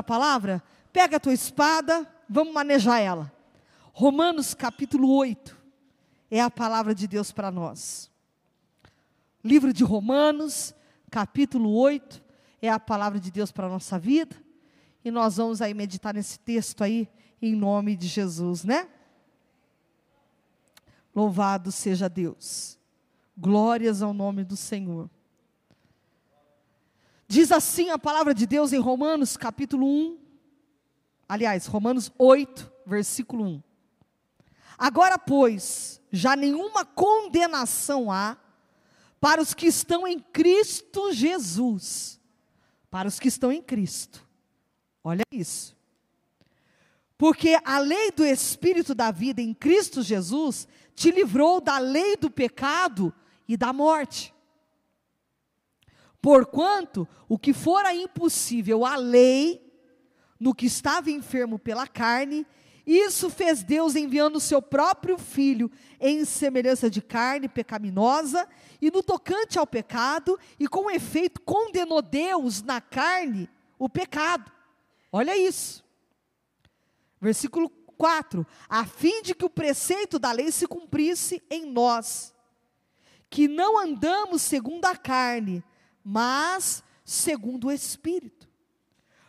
A palavra? Pega a tua espada, vamos manejar ela. Romanos capítulo 8 é a palavra de Deus para nós. Livro de Romanos, capítulo 8, é a palavra de Deus para a nossa vida. E nós vamos aí meditar nesse texto aí, em nome de Jesus, né? Louvado seja Deus. Glórias ao nome do Senhor. Diz assim a palavra de Deus em Romanos, capítulo 1. Aliás, Romanos 8, versículo 1. Agora, pois, já nenhuma condenação há para os que estão em Cristo Jesus. Para os que estão em Cristo. Olha isso. Porque a lei do Espírito da vida em Cristo Jesus te livrou da lei do pecado e da morte. Porquanto o que fora impossível à lei, no que estava enfermo pela carne, isso fez Deus enviando o seu próprio filho em semelhança de carne pecaminosa, e no tocante ao pecado, e com efeito condenou Deus na carne o pecado. Olha isso. Versículo 4: a fim de que o preceito da lei se cumprisse em nós, que não andamos segundo a carne, mas segundo o Espírito.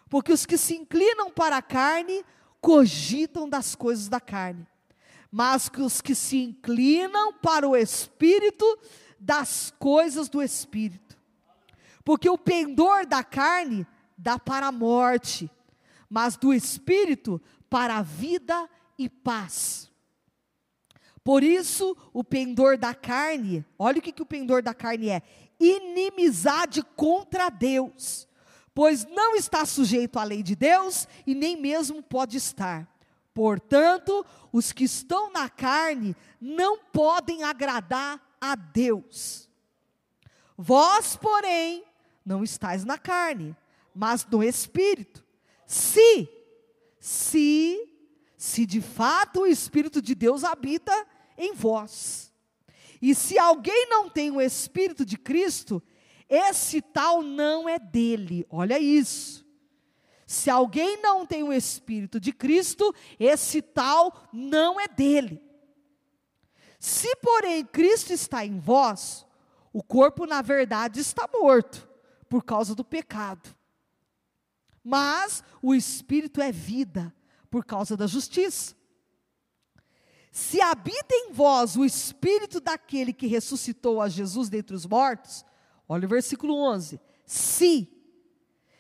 Porque os que se inclinam para a carne cogitam das coisas da carne, mas que os que se inclinam para o Espírito, das coisas do Espírito. Porque o pendor da carne dá para a morte, mas do Espírito para a vida e paz. Por isso, o pendor da carne, olha o que, que o pendor da carne é: inimizade contra Deus pois não está sujeito à lei de Deus e nem mesmo pode estar. Portanto, os que estão na carne não podem agradar a Deus. Vós, porém, não estáis na carne, mas no espírito. Se, se, se de fato o espírito de Deus habita em vós. E se alguém não tem o espírito de Cristo, esse tal não é dele. Olha isso. Se alguém não tem o Espírito de Cristo, esse tal não é dele. Se, porém, Cristo está em vós, o corpo, na verdade, está morto, por causa do pecado. Mas o Espírito é vida, por causa da justiça. Se habita em vós o Espírito daquele que ressuscitou a Jesus dentre os mortos, Olha o versículo 11. Se,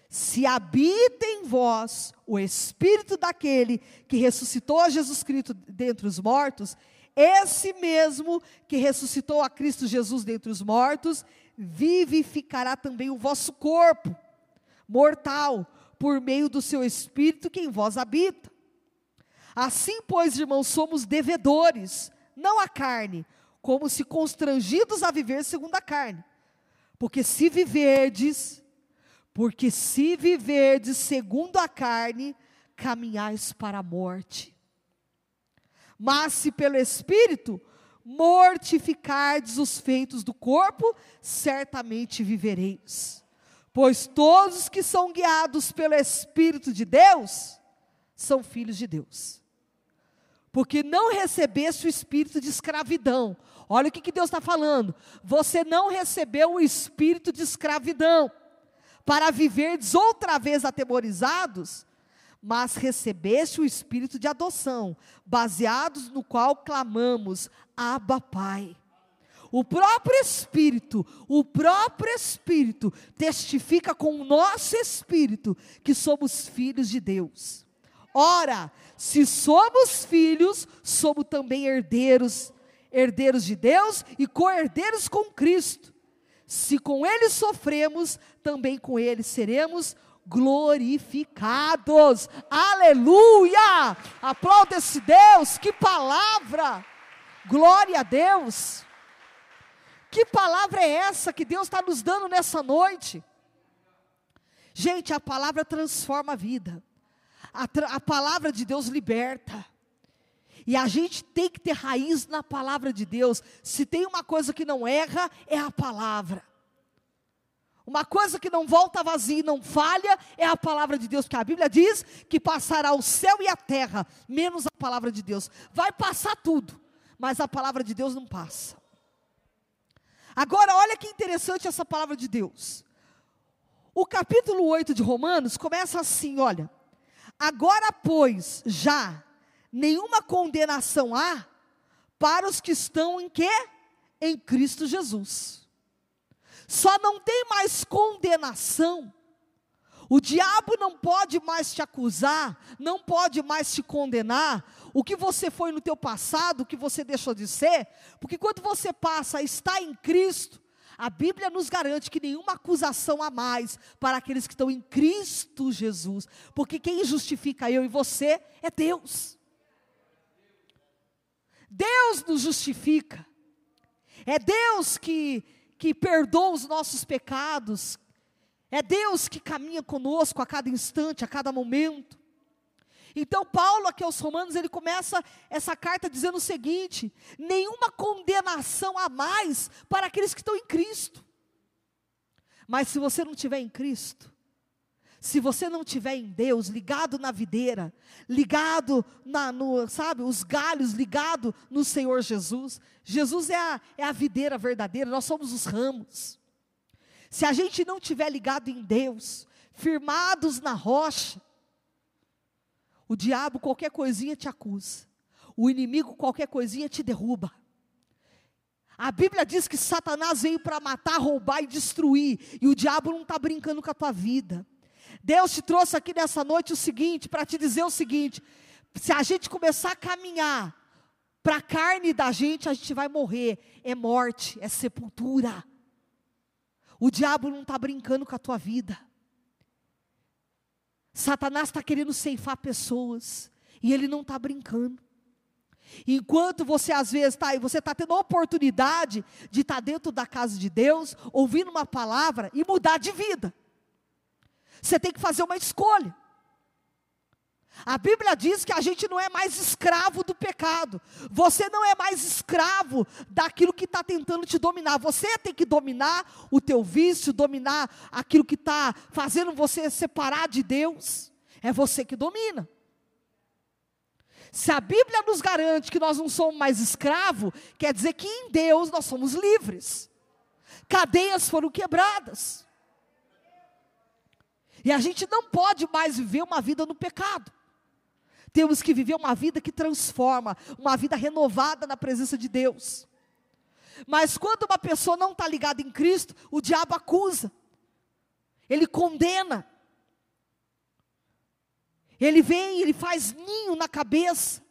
se habita em vós o Espírito daquele que ressuscitou a Jesus Cristo dentre os mortos, esse mesmo que ressuscitou a Cristo Jesus dentre os mortos, vivificará também o vosso corpo mortal, por meio do seu Espírito que em vós habita. Assim, pois, irmãos, somos devedores, não a carne, como se constrangidos a viver segundo a carne. Porque se viverdes, porque se viverdes segundo a carne, caminhais para a morte. Mas se pelo Espírito mortificardes os feitos do corpo, certamente vivereis. Pois todos que são guiados pelo Espírito de Deus, são filhos de Deus. Porque não recebeste o espírito de escravidão, Olha o que, que Deus está falando. Você não recebeu o espírito de escravidão para viverdes outra vez atemorizados, mas recebeste o espírito de adoção, baseados no qual clamamos: Abba, Pai. O próprio Espírito, o próprio Espírito testifica com o nosso espírito que somos filhos de Deus. Ora, se somos filhos, somos também herdeiros herdeiros de Deus e co-herdeiros com Cristo. Se com ele sofremos, também com ele seremos glorificados. Aleluia! Aplauda esse Deus, que palavra! Glória a Deus! Que palavra é essa que Deus está nos dando nessa noite? Gente, a palavra transforma a vida, a, a palavra de Deus liberta. E a gente tem que ter raiz na palavra de Deus. Se tem uma coisa que não erra, é a palavra. Uma coisa que não volta vazia e não falha é a palavra de Deus, porque a Bíblia diz que passará o céu e a terra, menos a palavra de Deus. Vai passar tudo, mas a palavra de Deus não passa. Agora, olha que interessante essa palavra de Deus. O capítulo 8 de Romanos começa assim: olha. Agora, pois, já nenhuma condenação há para os que estão em quê? Em Cristo Jesus. Só não tem mais condenação. O diabo não pode mais te acusar, não pode mais te condenar. O que você foi no teu passado, o que você deixou de ser, porque quando você passa a estar em Cristo, a Bíblia nos garante que nenhuma acusação há mais para aqueles que estão em Cristo Jesus, porque quem justifica eu e você é Deus. Deus nos justifica. É Deus que que perdoa os nossos pecados. É Deus que caminha conosco a cada instante, a cada momento. Então, Paulo, aqui aos Romanos, ele começa essa carta dizendo o seguinte: nenhuma condenação a mais para aqueles que estão em Cristo. Mas se você não estiver em Cristo, se você não estiver em Deus, ligado na videira, ligado na, no, sabe, os galhos, ligado no Senhor Jesus. Jesus é a, é a videira verdadeira, nós somos os ramos. Se a gente não estiver ligado em Deus, firmados na rocha, o diabo qualquer coisinha te acusa, o inimigo qualquer coisinha te derruba. A Bíblia diz que Satanás veio para matar, roubar e destruir, e o diabo não está brincando com a tua vida. Deus te trouxe aqui nessa noite o seguinte, para te dizer o seguinte: se a gente começar a caminhar para a carne da gente, a gente vai morrer. É morte, é sepultura. O diabo não está brincando com a tua vida. Satanás está querendo ceifar pessoas. E ele não está brincando. Enquanto você às vezes está, você está tendo a oportunidade de estar tá dentro da casa de Deus, ouvindo uma palavra e mudar de vida. Você tem que fazer uma escolha. A Bíblia diz que a gente não é mais escravo do pecado. Você não é mais escravo daquilo que está tentando te dominar. Você tem que dominar o teu vício, dominar aquilo que está fazendo você separar de Deus. É você que domina. Se a Bíblia nos garante que nós não somos mais escravo, quer dizer que em Deus nós somos livres. Cadeias foram quebradas. E a gente não pode mais viver uma vida no pecado. Temos que viver uma vida que transforma, uma vida renovada na presença de Deus. Mas quando uma pessoa não está ligada em Cristo, o diabo acusa, ele condena, ele vem, ele faz ninho na cabeça.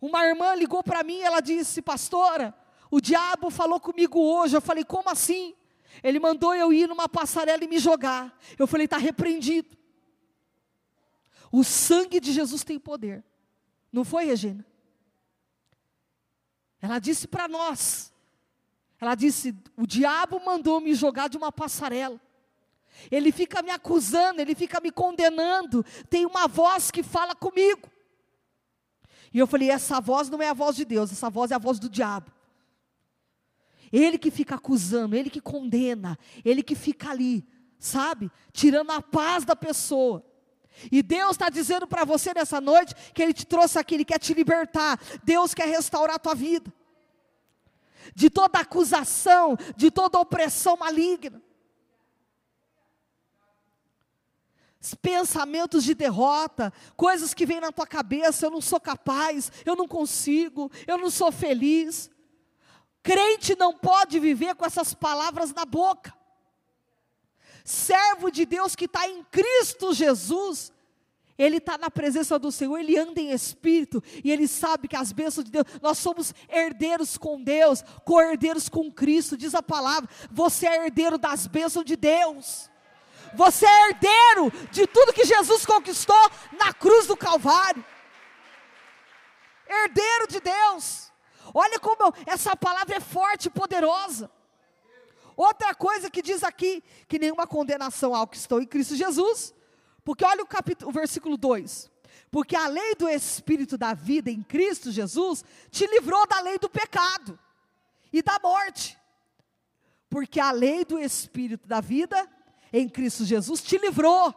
Uma irmã ligou para mim, ela disse, pastora, o diabo falou comigo hoje. Eu falei, como assim? Ele mandou eu ir numa passarela e me jogar. Eu falei, está repreendido. O sangue de Jesus tem poder. Não foi, Regina? Ela disse para nós. Ela disse: o diabo mandou me jogar de uma passarela. Ele fica me acusando, ele fica me condenando. Tem uma voz que fala comigo. E eu falei: essa voz não é a voz de Deus, essa voz é a voz do diabo. Ele que fica acusando, ele que condena, ele que fica ali, sabe? Tirando a paz da pessoa. E Deus está dizendo para você nessa noite que Ele te trouxe aqui, Ele quer te libertar. Deus quer restaurar a tua vida. De toda acusação, de toda opressão maligna. Pensamentos de derrota, coisas que vêm na tua cabeça, eu não sou capaz, eu não consigo, eu não sou feliz. Crente não pode viver com essas palavras na boca. Servo de Deus que está em Cristo Jesus, ele está na presença do Senhor, ele anda em espírito e ele sabe que as bênçãos de Deus, nós somos herdeiros com Deus, co-herdeiros com Cristo, diz a palavra. Você é herdeiro das bênçãos de Deus. Você é herdeiro de tudo que Jesus conquistou na cruz do Calvário. Herdeiro de Deus. Olha como essa palavra é forte e poderosa. Outra coisa que diz aqui, que nenhuma condenação ao que estão em Cristo Jesus, porque olha o, capítulo, o versículo 2. Porque a lei do Espírito da vida em Cristo Jesus te livrou da lei do pecado e da morte. Porque a lei do Espírito da vida em Cristo Jesus te livrou.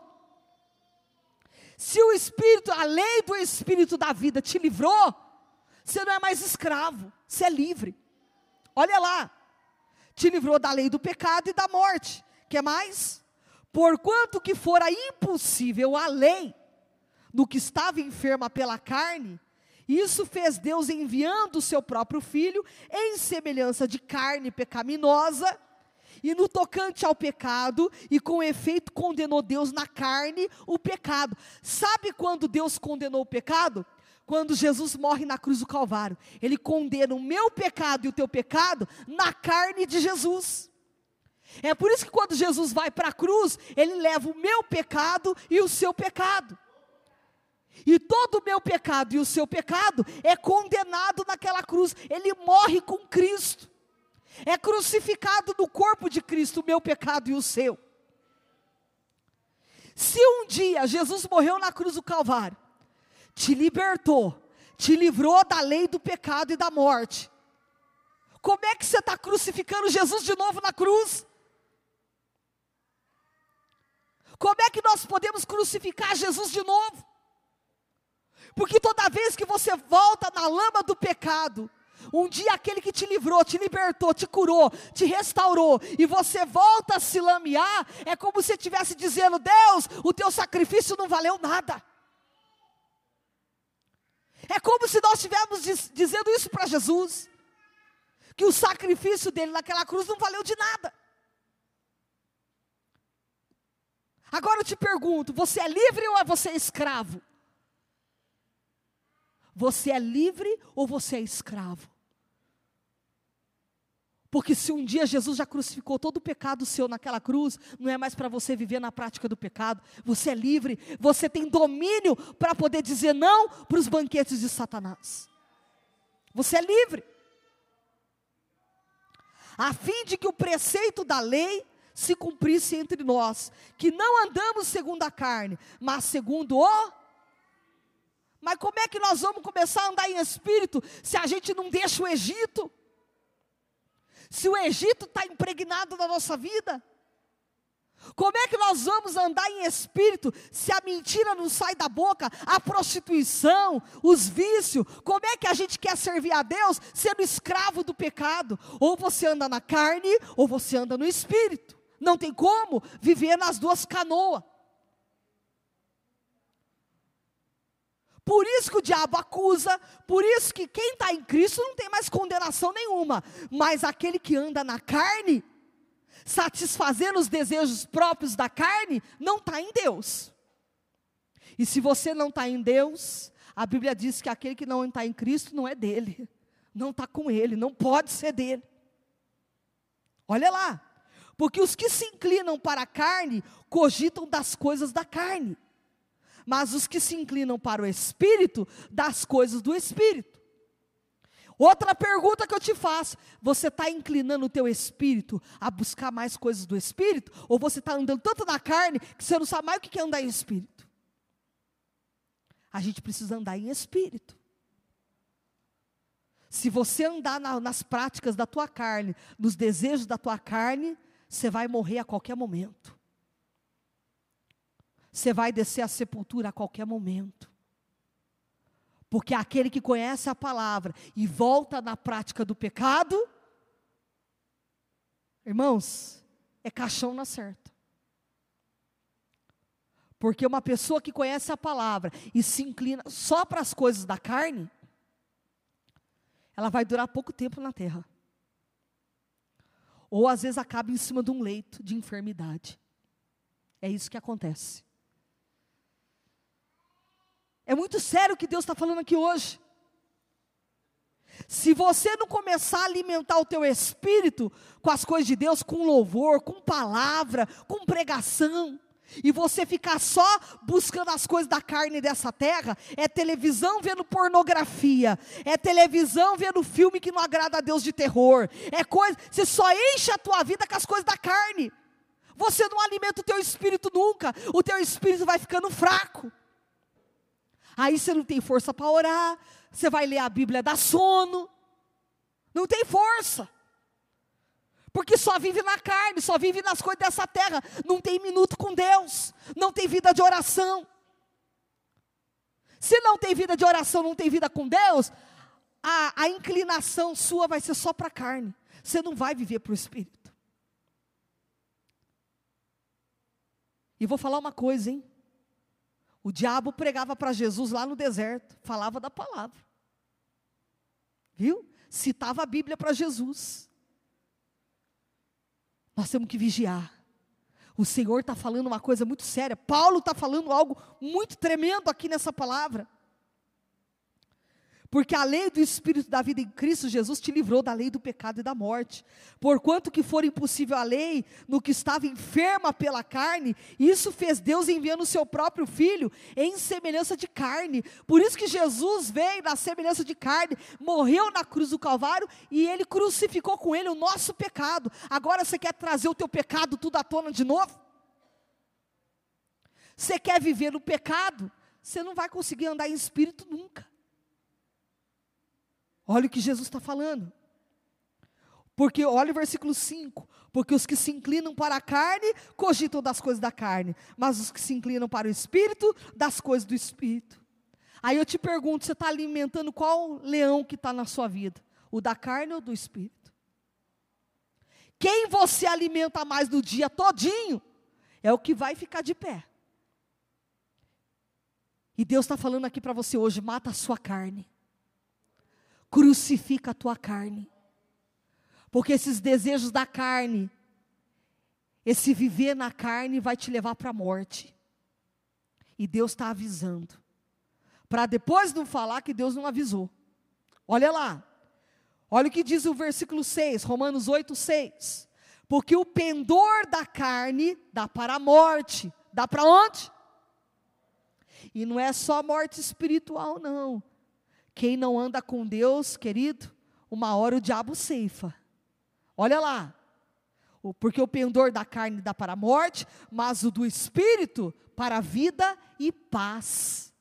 Se o Espírito, a lei do Espírito da vida te livrou, você não é mais escravo, você é livre. Olha lá, te livrou da lei do pecado e da morte. Que mais? Porquanto que fora impossível a lei no que estava enferma pela carne, isso fez Deus enviando o seu próprio filho em semelhança de carne pecaminosa, e no tocante ao pecado, e com efeito condenou Deus na carne o pecado. Sabe quando Deus condenou o pecado? Quando Jesus morre na cruz do Calvário. Ele condena o meu pecado e o teu pecado na carne de Jesus. É por isso que quando Jesus vai para a cruz, ele leva o meu pecado e o seu pecado. E todo o meu pecado e o seu pecado é condenado naquela cruz. Ele morre com Cristo. É crucificado no corpo de Cristo o meu pecado e o seu. Se um dia Jesus morreu na cruz do Calvário, te libertou, te livrou da lei do pecado e da morte, como é que você está crucificando Jesus de novo na cruz? Como é que nós podemos crucificar Jesus de novo? Porque toda vez que você volta na lama do pecado, um dia aquele que te livrou, te libertou, te curou, te restaurou, e você volta a se lamear, é como se estivesse dizendo: Deus, o teu sacrifício não valeu nada. É como se nós estivéssemos diz, dizendo isso para Jesus, que o sacrifício dele naquela cruz não valeu de nada. Agora eu te pergunto: você é livre ou você é escravo? Você é livre ou você é escravo? Porque se um dia Jesus já crucificou todo o pecado seu naquela cruz, não é mais para você viver na prática do pecado. Você é livre, você tem domínio para poder dizer não para os banquetes de Satanás. Você é livre. A fim de que o preceito da lei se cumprisse entre nós, que não andamos segundo a carne, mas segundo o mas como é que nós vamos começar a andar em espírito se a gente não deixa o Egito? Se o Egito está impregnado na nossa vida? Como é que nós vamos andar em espírito se a mentira não sai da boca, a prostituição, os vícios? Como é que a gente quer servir a Deus sendo escravo do pecado? Ou você anda na carne, ou você anda no espírito. Não tem como viver nas duas canoas. Por isso que o diabo acusa, por isso que quem está em Cristo não tem mais condenação nenhuma, mas aquele que anda na carne, satisfazendo os desejos próprios da carne, não está em Deus. E se você não está em Deus, a Bíblia diz que aquele que não está em Cristo não é dele, não está com ele, não pode ser dele. Olha lá, porque os que se inclinam para a carne cogitam das coisas da carne mas os que se inclinam para o Espírito, das coisas do Espírito. Outra pergunta que eu te faço: você está inclinando o teu espírito a buscar mais coisas do espírito? Ou você está andando tanto na carne que você não sabe mais o que é andar em espírito? A gente precisa andar em espírito. Se você andar na, nas práticas da tua carne, nos desejos da tua carne, você vai morrer a qualquer momento. Você vai descer à sepultura a qualquer momento. Porque aquele que conhece a palavra e volta na prática do pecado, irmãos, é caixão na certa. Porque uma pessoa que conhece a palavra e se inclina só para as coisas da carne, ela vai durar pouco tempo na terra. Ou às vezes acaba em cima de um leito de enfermidade. É isso que acontece. É muito sério o que Deus está falando aqui hoje. Se você não começar a alimentar o teu espírito com as coisas de Deus, com louvor, com palavra, com pregação, e você ficar só buscando as coisas da carne dessa terra, é televisão vendo pornografia, é televisão vendo filme que não agrada a Deus de terror, é coisa, você só enche a tua vida com as coisas da carne. Você não alimenta o teu espírito nunca, o teu espírito vai ficando fraco. Aí você não tem força para orar, você vai ler a Bíblia dá sono. Não tem força. Porque só vive na carne, só vive nas coisas dessa terra, não tem minuto com Deus, não tem vida de oração. Se não tem vida de oração, não tem vida com Deus, a, a inclinação sua vai ser só para a carne. Você não vai viver para o Espírito. E vou falar uma coisa, hein? O diabo pregava para Jesus lá no deserto, falava da palavra. Viu? Citava a Bíblia para Jesus. Nós temos que vigiar. O Senhor está falando uma coisa muito séria. Paulo está falando algo muito tremendo aqui nessa palavra. Porque a lei do Espírito da vida em Cristo Jesus te livrou da lei do pecado e da morte. Porquanto que for impossível a lei no que estava enferma pela carne, isso fez Deus enviando o seu próprio Filho em semelhança de carne. Por isso que Jesus veio na semelhança de carne, morreu na cruz do Calvário e ele crucificou com ele o nosso pecado. Agora você quer trazer o teu pecado tudo à tona de novo? Você quer viver no pecado? Você não vai conseguir andar em espírito nunca. Olha o que Jesus está falando. Porque, olha o versículo 5: Porque os que se inclinam para a carne cogitam das coisas da carne, mas os que se inclinam para o espírito, das coisas do espírito. Aí eu te pergunto: você está alimentando qual leão que está na sua vida? O da carne ou do espírito? Quem você alimenta mais do dia todinho é o que vai ficar de pé. E Deus está falando aqui para você hoje: mata a sua carne crucifica a tua carne. Porque esses desejos da carne, esse viver na carne vai te levar para a morte. E Deus está avisando. Para depois não falar que Deus não avisou. Olha lá. Olha o que diz o versículo 6, Romanos 8, 6. Porque o pendor da carne dá para a morte. Dá para onde? E não é só morte espiritual, não. Quem não anda com Deus, querido, uma hora o diabo ceifa. Olha lá. Porque o pendor da carne dá para a morte, mas o do espírito para a vida e paz.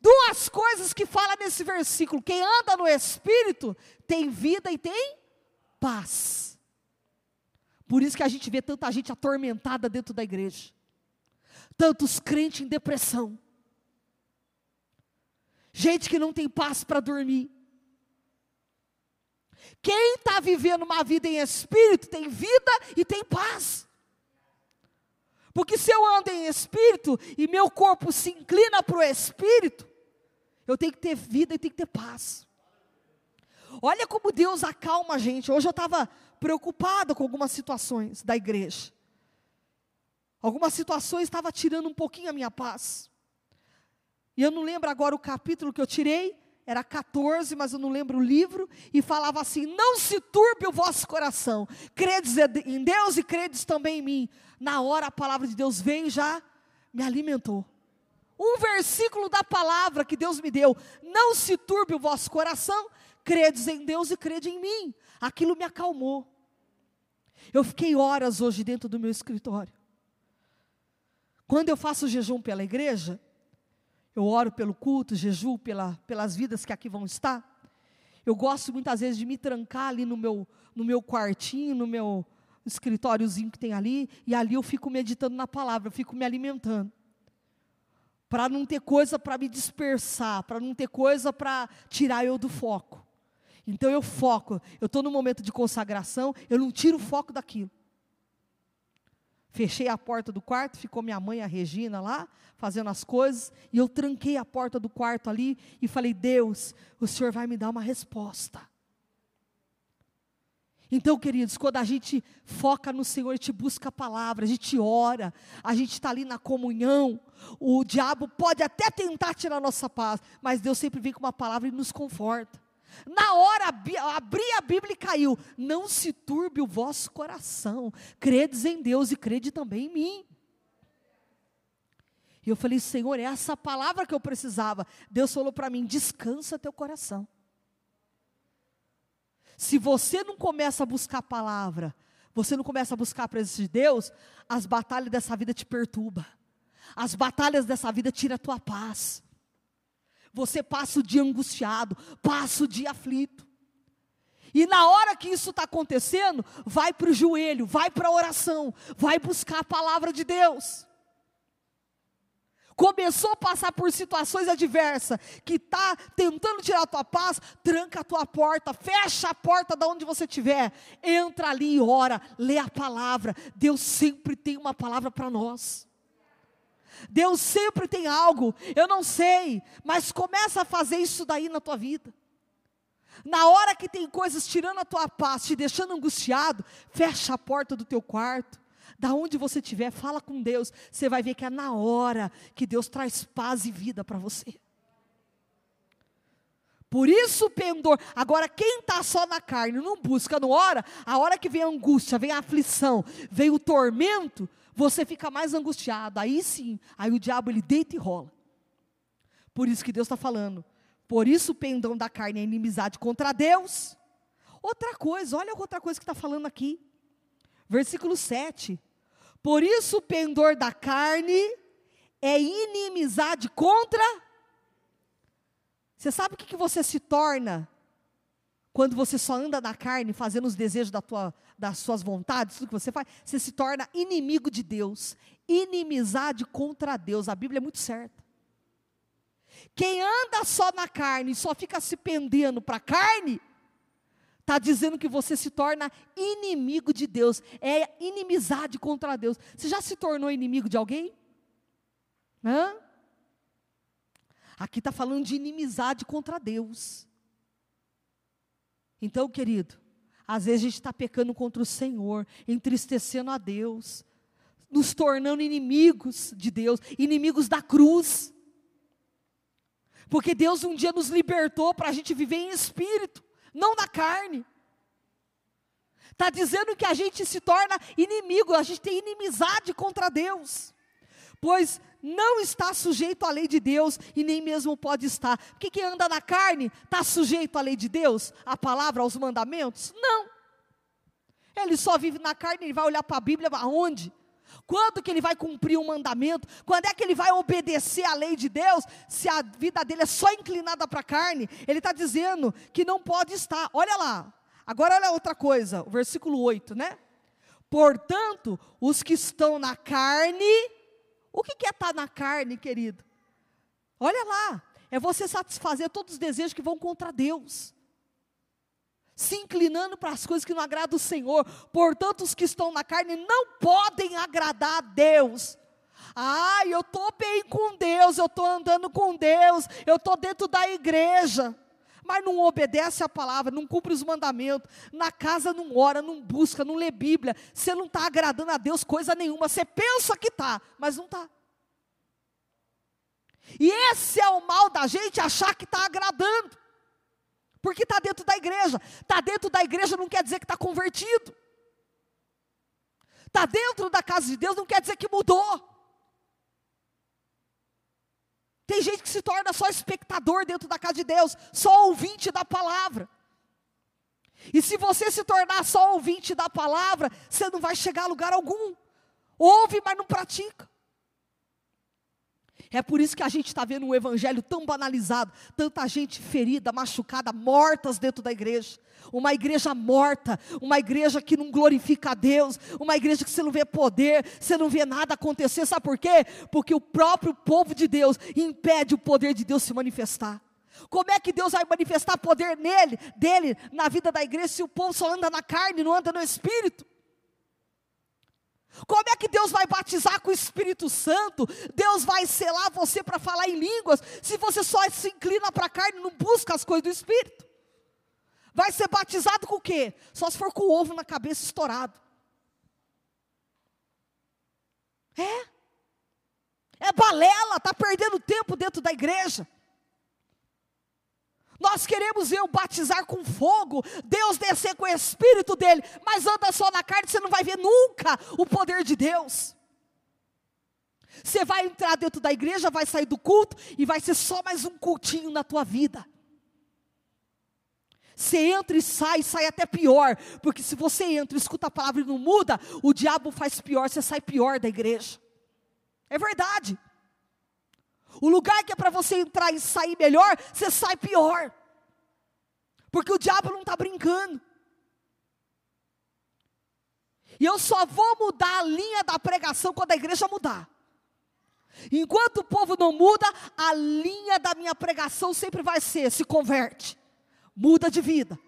Duas coisas que fala nesse versículo: quem anda no espírito tem vida e tem paz. Por isso que a gente vê tanta gente atormentada dentro da igreja, tantos crentes em depressão gente que não tem paz para dormir. Quem está vivendo uma vida em espírito tem vida e tem paz. Porque se eu ando em espírito e meu corpo se inclina para o espírito, eu tenho que ter vida e tenho que ter paz. Olha como Deus acalma a gente. Hoje eu estava preocupada com algumas situações da igreja. Algumas situações estavam tirando um pouquinho a minha paz. E eu não lembro agora o capítulo que eu tirei, era 14, mas eu não lembro o livro, e falava assim: Não se turbe o vosso coração, credes em Deus e credes também em mim. Na hora a palavra de Deus e já me alimentou. Um versículo da palavra que Deus me deu: Não se turbe o vosso coração, credes em Deus e crede em mim. Aquilo me acalmou. Eu fiquei horas hoje dentro do meu escritório. Quando eu faço jejum pela igreja, eu oro pelo culto, jejuo pela, pelas vidas que aqui vão estar. Eu gosto muitas vezes de me trancar ali no meu, no meu quartinho, no meu escritóriozinho que tem ali, e ali eu fico meditando na palavra, eu fico me alimentando. Para não ter coisa para me dispersar, para não ter coisa para tirar eu do foco. Então eu foco, eu estou no momento de consagração, eu não tiro o foco daquilo. Fechei a porta do quarto, ficou minha mãe, a Regina, lá, fazendo as coisas, e eu tranquei a porta do quarto ali e falei: Deus, o Senhor vai me dar uma resposta. Então, queridos, quando a gente foca no Senhor, a gente busca a palavra, a gente ora, a gente está ali na comunhão, o diabo pode até tentar tirar a nossa paz, mas Deus sempre vem com uma palavra e nos conforta. Na hora, abri a Bíblia e caiu. Não se turbe o vosso coração. Credes em Deus e crede também em mim. E eu falei, Senhor, é essa palavra que eu precisava. Deus falou para mim: descansa teu coração. Se você não começa a buscar a palavra, você não começa a buscar a presença de Deus, as batalhas dessa vida te perturbam. As batalhas dessa vida tiram a tua paz. Você passa o dia angustiado, passa o dia aflito. E na hora que isso está acontecendo, vai para o joelho, vai para a oração, vai buscar a palavra de Deus. Começou a passar por situações adversas, que está tentando tirar a tua paz, tranca a tua porta, fecha a porta de onde você estiver, entra ali e ora, lê a palavra. Deus sempre tem uma palavra para nós. Deus sempre tem algo, eu não sei, mas começa a fazer isso daí na tua vida. Na hora que tem coisas tirando a tua paz, te deixando angustiado, fecha a porta do teu quarto. Da onde você estiver, fala com Deus. Você vai ver que é na hora que Deus traz paz e vida para você. Por isso pendor. Agora, quem está só na carne, não busca, não ora, a hora que vem a angústia, vem a aflição, vem o tormento, você fica mais angustiado. Aí sim, aí o diabo ele deita e rola. Por isso que Deus está falando. Por isso o pendão da carne é inimizade contra Deus. Outra coisa, olha outra coisa que está falando aqui. Versículo 7. Por isso o pendor da carne é inimizade contra. Você sabe o que, que você se torna quando você só anda na carne, fazendo os desejos da tua, das suas vontades, tudo que você faz? Você se torna inimigo de Deus. Inimizade contra Deus. A Bíblia é muito certa. Quem anda só na carne, só fica se pendendo para a carne, está dizendo que você se torna inimigo de Deus, é inimizade contra Deus. Você já se tornou inimigo de alguém? Hã? Aqui está falando de inimizade contra Deus. Então, querido, às vezes a gente está pecando contra o Senhor, entristecendo a Deus, nos tornando inimigos de Deus, inimigos da cruz. Porque Deus um dia nos libertou para a gente viver em espírito, não na carne. Está dizendo que a gente se torna inimigo, a gente tem inimizade contra Deus. Pois não está sujeito à lei de Deus e nem mesmo pode estar. Porque quem anda na carne está sujeito à lei de Deus, à palavra, aos mandamentos? Não. Ele só vive na carne, ele vai olhar para a Bíblia aonde? Quando que ele vai cumprir um mandamento? Quando é que ele vai obedecer à lei de Deus? Se a vida dele é só inclinada para a carne, ele está dizendo que não pode estar. Olha lá. Agora olha outra coisa, o versículo 8, né? Portanto, os que estão na carne, o que é estar tá na carne, querido? Olha lá, é você satisfazer todos os desejos que vão contra Deus se inclinando para as coisas que não agradam o Senhor. Portanto, os que estão na carne não podem agradar a Deus. Ah, eu estou bem com Deus, eu estou andando com Deus, eu estou dentro da igreja. Mas não obedece a palavra, não cumpre os mandamentos, na casa não ora, não busca, não lê Bíblia, você não está agradando a Deus coisa nenhuma, você pensa que está, mas não está. E esse é o mal da gente achar que está agradando. Porque está dentro da igreja. Está dentro da igreja não quer dizer que está convertido. Está dentro da casa de Deus não quer dizer que mudou. Tem gente que se torna só espectador dentro da casa de Deus, só ouvinte da palavra. E se você se tornar só ouvinte da palavra, você não vai chegar a lugar algum. Ouve, mas não pratica. É por isso que a gente está vendo um evangelho tão banalizado, tanta gente ferida, machucada, mortas dentro da igreja. Uma igreja morta, uma igreja que não glorifica a Deus, uma igreja que você não vê poder, você não vê nada acontecer. Sabe por quê? Porque o próprio povo de Deus impede o poder de Deus se manifestar. Como é que Deus vai manifestar poder nele, dele, na vida da igreja, se o povo só anda na carne, não anda no espírito? Como é que Deus vai batizar com o Espírito Santo? Deus vai selar você para falar em línguas, se você só se inclina para a carne e não busca as coisas do Espírito? Vai ser batizado com o quê? Só se for com o ovo na cabeça estourado. É. É balela, está perdendo tempo dentro da igreja. Nós queremos o batizar com fogo, Deus descer com o Espírito dele, mas anda só na carne, você não vai ver nunca o poder de Deus. Você vai entrar dentro da igreja, vai sair do culto e vai ser só mais um cultinho na tua vida. Você entra e sai, sai até pior, porque se você entra, escuta a palavra e não muda, o diabo faz pior, você sai pior da igreja. É verdade. O lugar que é para você entrar e sair melhor, você sai pior. Porque o diabo não está brincando. E eu só vou mudar a linha da pregação quando a igreja mudar. Enquanto o povo não muda, a linha da minha pregação sempre vai ser: se converte, muda de vida.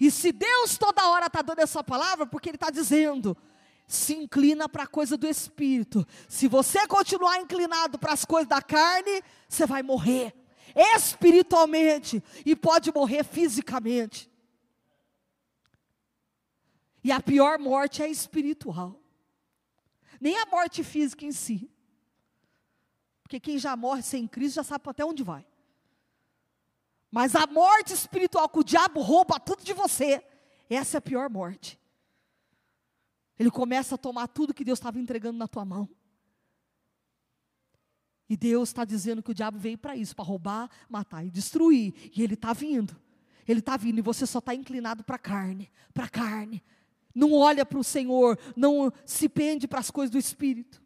E se Deus toda hora está dando essa palavra, porque Ele está dizendo, se inclina para a coisa do Espírito. Se você continuar inclinado para as coisas da carne, você vai morrer espiritualmente e pode morrer fisicamente. E a pior morte é espiritual. Nem a morte física em si. Porque quem já morre sem Cristo já sabe até onde vai. Mas a morte espiritual, que o diabo rouba tudo de você, essa é a pior morte. Ele começa a tomar tudo que Deus estava entregando na tua mão. E Deus está dizendo que o diabo veio para isso, para roubar, matar e destruir. E ele está vindo. Ele está vindo e você só está inclinado para a carne, para a carne, não olha para o Senhor, não se pende para as coisas do Espírito.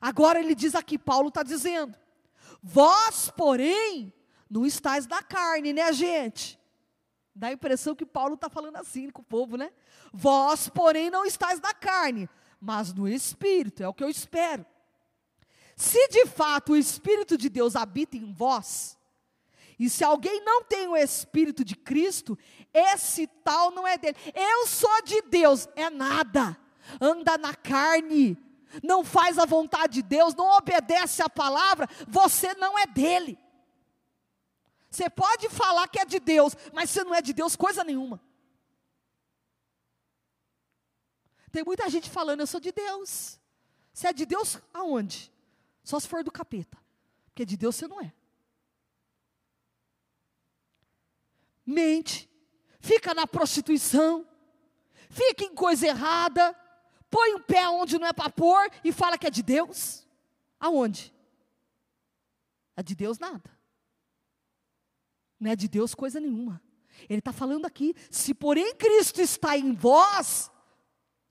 Agora ele diz aqui, Paulo está dizendo: Vós, porém, não estáis da carne, né, gente? Dá a impressão que Paulo está falando assim com o povo, né? Vós, porém, não estáis da carne, mas no Espírito, é o que eu espero. Se de fato o Espírito de Deus habita em vós, e se alguém não tem o Espírito de Cristo, esse tal não é dele. Eu sou de Deus, é nada. Anda na carne, não faz a vontade de Deus, não obedece a palavra, você não é dele. Você pode falar que é de Deus, mas você não é de Deus coisa nenhuma. Tem muita gente falando, eu sou de Deus. Você é de Deus aonde? Só se for do capeta. Porque de Deus você não é. mente, fica na prostituição, fica em coisa errada, põe o pé onde não é para pôr e fala que é de Deus. Aonde? É de Deus nada. Não é de Deus coisa nenhuma. Ele está falando aqui, se porém Cristo está em vós,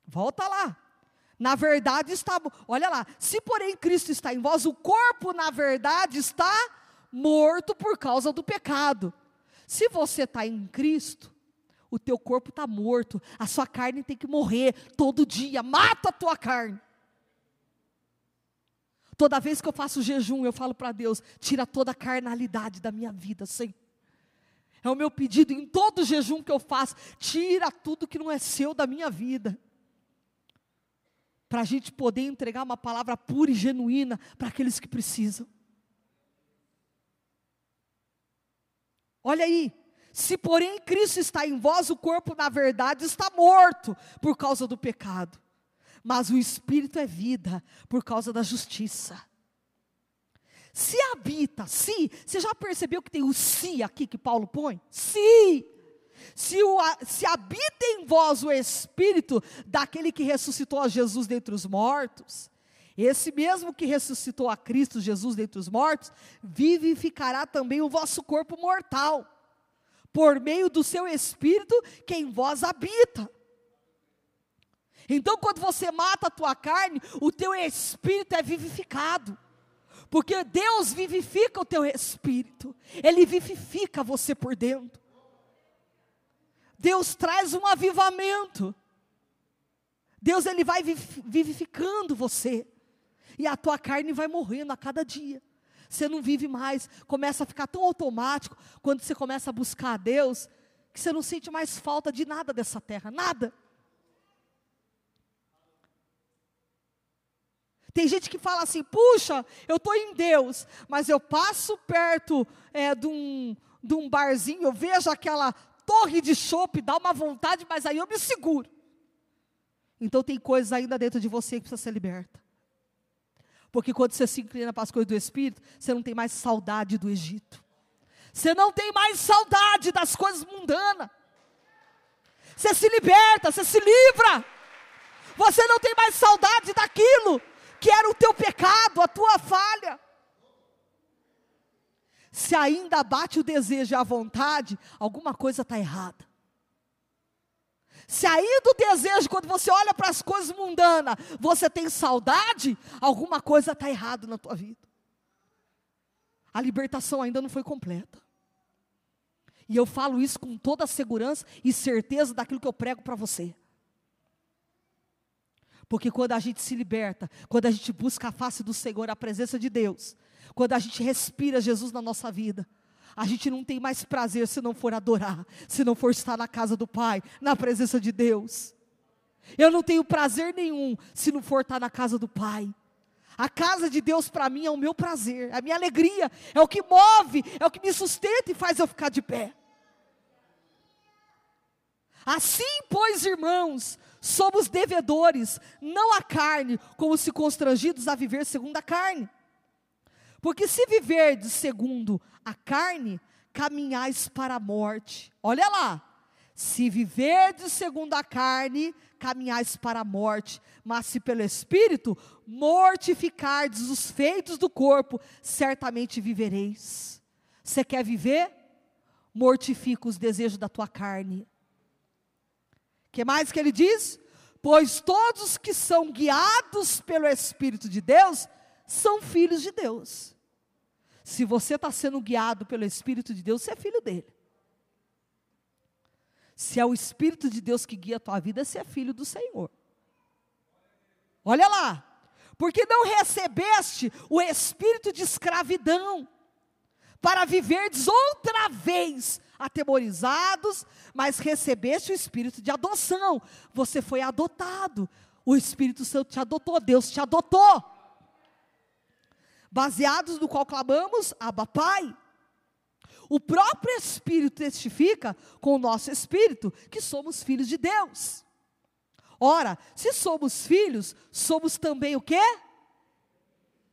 volta lá. Na verdade está, olha lá, se porém Cristo está em vós, o corpo na verdade está morto por causa do pecado. Se você está em Cristo, o teu corpo está morto, a sua carne tem que morrer todo dia, mata a tua carne. Toda vez que eu faço jejum, eu falo para Deus: tira toda a carnalidade da minha vida, Senhor. É o meu pedido em todo jejum que eu faço: tira tudo que não é seu da minha vida. Para a gente poder entregar uma palavra pura e genuína para aqueles que precisam. Olha aí, se porém Cristo está em vós, o corpo na verdade está morto por causa do pecado, mas o espírito é vida por causa da justiça. Se habita, se, você já percebeu que tem o se aqui que Paulo põe? Se, se, o, se habita em vós o espírito daquele que ressuscitou a Jesus dentre os mortos, esse mesmo que ressuscitou a Cristo Jesus dentre os mortos, vivificará também o vosso corpo mortal, por meio do seu espírito que em vós habita. Então, quando você mata a tua carne, o teu espírito é vivificado. Porque Deus vivifica o teu espírito, Ele vivifica você por dentro. Deus traz um avivamento. Deus ele vai vivificando você e a tua carne vai morrendo a cada dia. Você não vive mais, começa a ficar tão automático quando você começa a buscar a Deus, que você não sente mais falta de nada dessa terra, nada. Tem gente que fala assim: puxa, eu estou em Deus, mas eu passo perto é, de, um, de um barzinho, eu vejo aquela torre de chope, dá uma vontade, mas aí eu me seguro. Então tem coisas ainda dentro de você que precisa ser liberta. Porque quando você se inclina para as coisas do Espírito, você não tem mais saudade do Egito. Você não tem mais saudade das coisas mundanas. Você se liberta, você se livra. Você não tem mais saudade daquilo que era o teu pecado, a tua falha. Se ainda bate o desejo e a vontade, alguma coisa está errada. Se aí do desejo, quando você olha para as coisas mundanas, você tem saudade, alguma coisa está errado na tua vida. a libertação ainda não foi completa. E eu falo isso com toda a segurança e certeza daquilo que eu prego para você. Porque quando a gente se liberta, quando a gente busca a face do Senhor, a presença de Deus, quando a gente respira Jesus na nossa vida, a gente não tem mais prazer se não for adorar, se não for estar na casa do Pai, na presença de Deus. Eu não tenho prazer nenhum se não for estar na casa do Pai. A casa de Deus para mim é o meu prazer, é a minha alegria, é o que move, é o que me sustenta e faz eu ficar de pé. Assim, pois, irmãos, somos devedores, não à carne, como se constrangidos a viver segundo a carne. Porque se viverdes segundo a carne, caminhais para a morte. Olha lá. Se viverdes segundo a carne, caminhais para a morte, mas se pelo Espírito mortificardes os feitos do corpo, certamente vivereis. Você quer viver? Mortifica os desejos da tua carne. Que mais que ele diz? Pois todos que são guiados pelo Espírito de Deus são filhos de Deus. Se você está sendo guiado pelo Espírito de Deus, você é filho dele. Se é o Espírito de Deus que guia a tua vida, você é filho do Senhor. Olha lá, porque não recebeste o espírito de escravidão, para viverdes outra vez atemorizados, mas recebeste o espírito de adoção. Você foi adotado. O Espírito Santo te adotou, Deus te adotou baseados no qual clamamos, Abba Pai. O próprio Espírito testifica com o nosso espírito que somos filhos de Deus. Ora, se somos filhos, somos também o quê?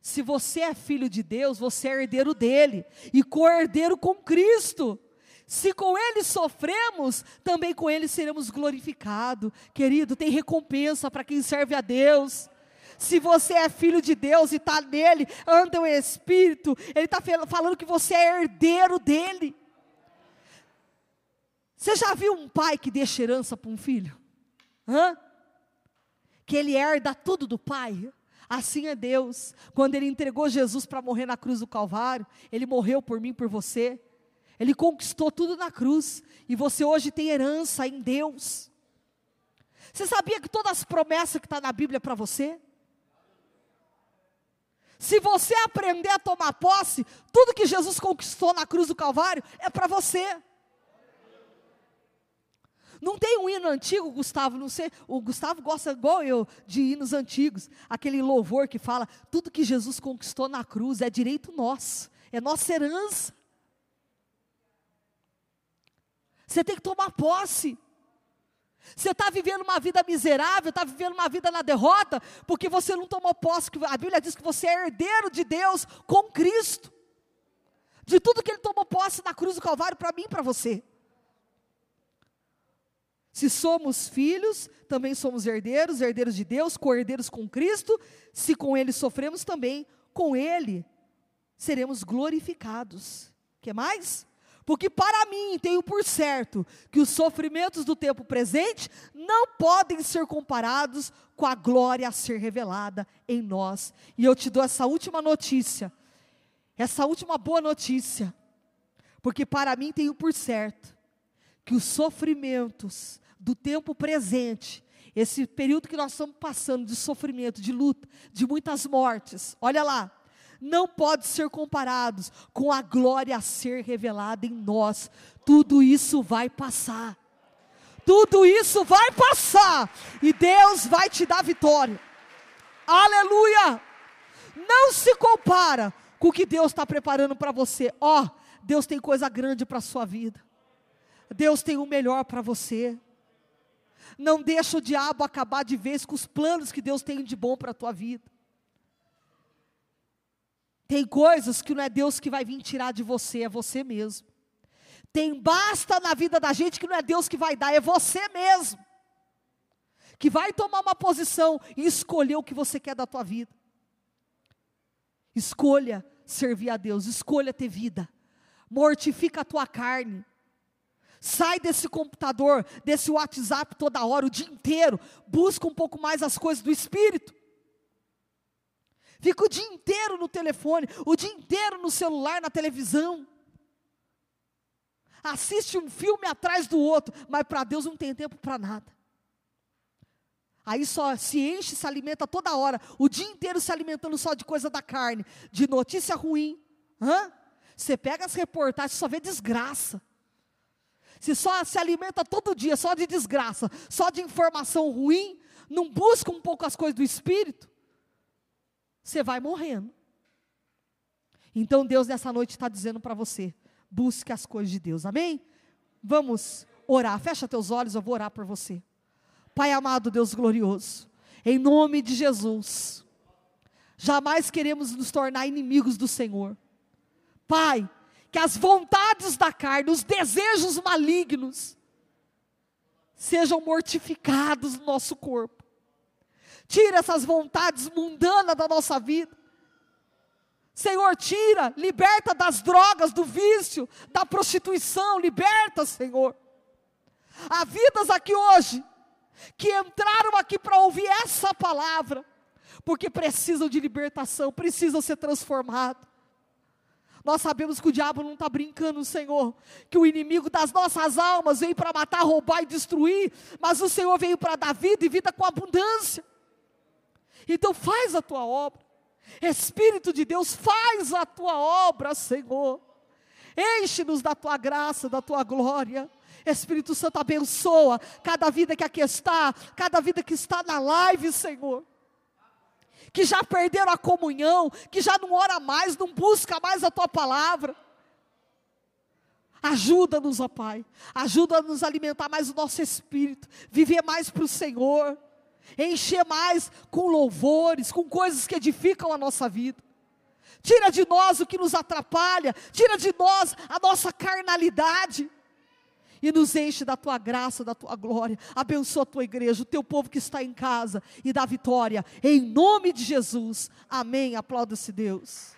Se você é filho de Deus, você é herdeiro dele e co-herdeiro com Cristo. Se com ele sofremos, também com ele seremos glorificados. Querido, tem recompensa para quem serve a Deus. Se você é filho de Deus e está nele, anda o Espírito, ele está falando que você é herdeiro dele. Você já viu um pai que deixa herança para um filho? Hã? Que ele herda tudo do pai? Assim é Deus. Quando ele entregou Jesus para morrer na cruz do Calvário, ele morreu por mim, por você. Ele conquistou tudo na cruz. E você hoje tem herança em Deus. Você sabia que todas as promessas que estão tá na Bíblia para você? Se você aprender a tomar posse, tudo que Jesus conquistou na cruz do Calvário é para você. Não tem um hino antigo, Gustavo, não sei, o Gustavo gosta igual eu de hinos antigos, aquele louvor que fala, tudo que Jesus conquistou na cruz é direito nosso, é nossa herança. Você tem que tomar posse. Você está vivendo uma vida miserável, está vivendo uma vida na derrota, porque você não tomou posse. A Bíblia diz que você é herdeiro de Deus com Cristo. De tudo que Ele tomou posse na cruz do Calvário para mim e para você. Se somos filhos, também somos herdeiros, herdeiros de Deus, co-herdeiros com Cristo. Se com Ele sofremos, também com Ele seremos glorificados. que mais? Porque para mim tenho por certo que os sofrimentos do tempo presente não podem ser comparados com a glória a ser revelada em nós. E eu te dou essa última notícia, essa última boa notícia, porque para mim tenho por certo que os sofrimentos do tempo presente, esse período que nós estamos passando de sofrimento, de luta, de muitas mortes, olha lá, não pode ser comparados com a glória a ser revelada em nós. Tudo isso vai passar. Tudo isso vai passar e Deus vai te dar vitória. Aleluia! Não se compara com o que Deus está preparando para você. Ó, oh, Deus tem coisa grande para a sua vida. Deus tem o melhor para você. Não deixa o diabo acabar de vez com os planos que Deus tem de bom para a tua vida. Tem coisas que não é Deus que vai vir tirar de você, é você mesmo. Tem basta na vida da gente que não é Deus que vai dar, é você mesmo. Que vai tomar uma posição e escolher o que você quer da tua vida. Escolha servir a Deus, escolha ter vida. Mortifica a tua carne. Sai desse computador, desse WhatsApp toda hora, o dia inteiro. Busca um pouco mais as coisas do Espírito. fica o dia inteiro no telefone, o dia inteiro no celular, na televisão. Assiste um filme atrás do outro, mas para Deus não tem tempo para nada. Aí só se enche, se alimenta toda hora, o dia inteiro se alimentando só de coisa da carne, de notícia ruim. Você pega as reportagens, só vê desgraça. Se só se alimenta todo dia só de desgraça, só de informação ruim, não busca um pouco as coisas do espírito, você vai morrendo. Então Deus nessa noite está dizendo para você: busque as coisas de Deus, amém? Vamos orar, fecha teus olhos, eu vou orar por você. Pai amado, Deus glorioso, em nome de Jesus, jamais queremos nos tornar inimigos do Senhor. Pai, que as vontades da carne, os desejos malignos, sejam mortificados no nosso corpo. Tira essas vontades mundanas da nossa vida. Senhor, tira, liberta das drogas, do vício, da prostituição, liberta, Senhor. Há vidas aqui hoje que entraram aqui para ouvir essa palavra, porque precisam de libertação, precisam ser transformados. Nós sabemos que o diabo não está brincando, Senhor, que o inimigo das nossas almas veio para matar, roubar e destruir, mas o Senhor veio para dar vida e vida com abundância. Então faz a tua obra, Espírito de Deus, faz a tua obra, Senhor. Enche-nos da tua graça, da tua glória. Espírito Santo abençoa cada vida que aqui está, cada vida que está na live, Senhor. Que já perderam a comunhão, que já não ora mais, não busca mais a tua palavra. Ajuda-nos, ó Pai. Ajuda-nos a alimentar mais o nosso espírito, viver mais para o Senhor, encher mais com louvores, com coisas que edificam a nossa vida. Tira de nós o que nos atrapalha, tira de nós a nossa carnalidade e nos enche da tua graça, da tua glória. Abençoa a tua igreja, o teu povo que está em casa e dá vitória. Em nome de Jesus. Amém. Aplauda-se Deus.